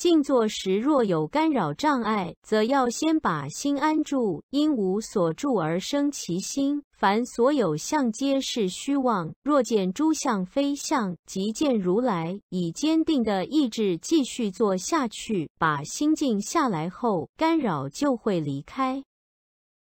静坐时若有干扰障碍则要先把心安住因无所住而生其心。凡所有相皆是虚妄若见诸相非相即见如来以坚定的意志继续做下去把心静下来后干扰就会离开。